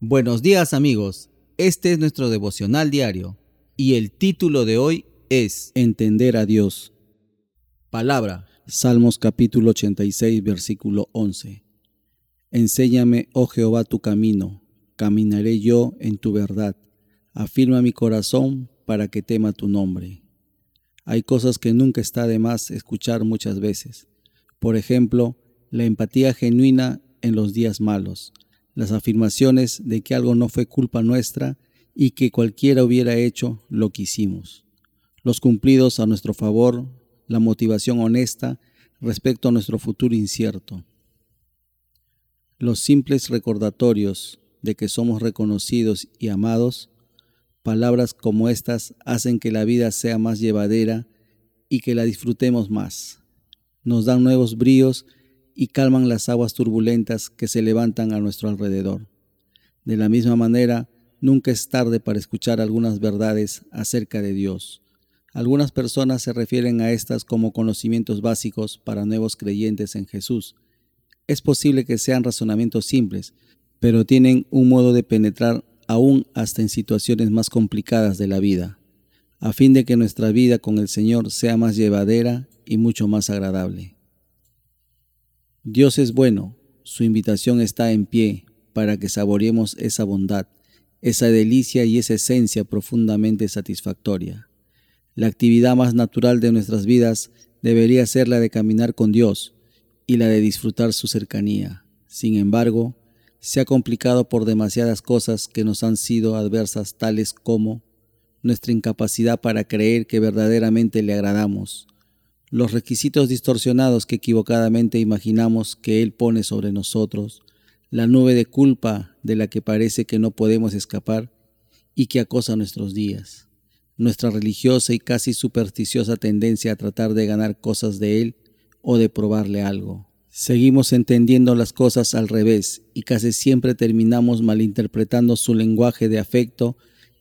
Buenos días amigos, este es nuestro devocional diario y el título de hoy es Entender a Dios. Palabra. Salmos capítulo 86 versículo 11. Enséñame, oh Jehová, tu camino, caminaré yo en tu verdad. Afirma mi corazón para que tema tu nombre. Hay cosas que nunca está de más escuchar muchas veces. Por ejemplo, la empatía genuina en los días malos, las afirmaciones de que algo no fue culpa nuestra y que cualquiera hubiera hecho lo que hicimos, los cumplidos a nuestro favor, la motivación honesta respecto a nuestro futuro incierto, los simples recordatorios de que somos reconocidos y amados, palabras como estas hacen que la vida sea más llevadera y que la disfrutemos más. Nos dan nuevos bríos y calman las aguas turbulentas que se levantan a nuestro alrededor. De la misma manera, nunca es tarde para escuchar algunas verdades acerca de Dios. Algunas personas se refieren a estas como conocimientos básicos para nuevos creyentes en Jesús. Es posible que sean razonamientos simples, pero tienen un modo de penetrar aún hasta en situaciones más complicadas de la vida, a fin de que nuestra vida con el Señor sea más llevadera y mucho más agradable. Dios es bueno, su invitación está en pie para que saboreemos esa bondad, esa delicia y esa esencia profundamente satisfactoria. La actividad más natural de nuestras vidas debería ser la de caminar con Dios y la de disfrutar su cercanía. Sin embargo, se ha complicado por demasiadas cosas que nos han sido adversas tales como nuestra incapacidad para creer que verdaderamente le agradamos, los requisitos distorsionados que equivocadamente imaginamos que Él pone sobre nosotros, la nube de culpa de la que parece que no podemos escapar y que acosa nuestros días, nuestra religiosa y casi supersticiosa tendencia a tratar de ganar cosas de Él o de probarle algo. Seguimos entendiendo las cosas al revés y casi siempre terminamos malinterpretando su lenguaje de afecto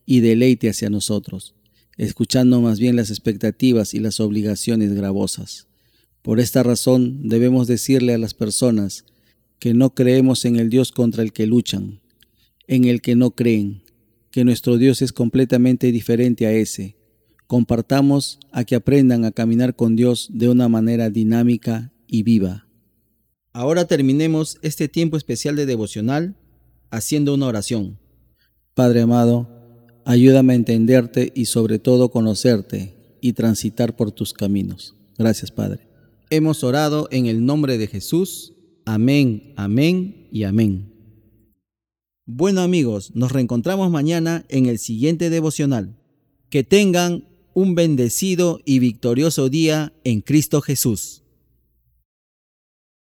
y deleite hacia nosotros escuchando más bien las expectativas y las obligaciones gravosas. Por esta razón debemos decirle a las personas que no creemos en el Dios contra el que luchan, en el que no creen, que nuestro Dios es completamente diferente a ese. Compartamos a que aprendan a caminar con Dios de una manera dinámica y viva. Ahora terminemos este tiempo especial de devocional haciendo una oración. Padre amado, Ayúdame a entenderte y sobre todo conocerte y transitar por tus caminos. Gracias, Padre. Hemos orado en el nombre de Jesús. Amén, amén y amén. Bueno amigos, nos reencontramos mañana en el siguiente devocional. Que tengan un bendecido y victorioso día en Cristo Jesús.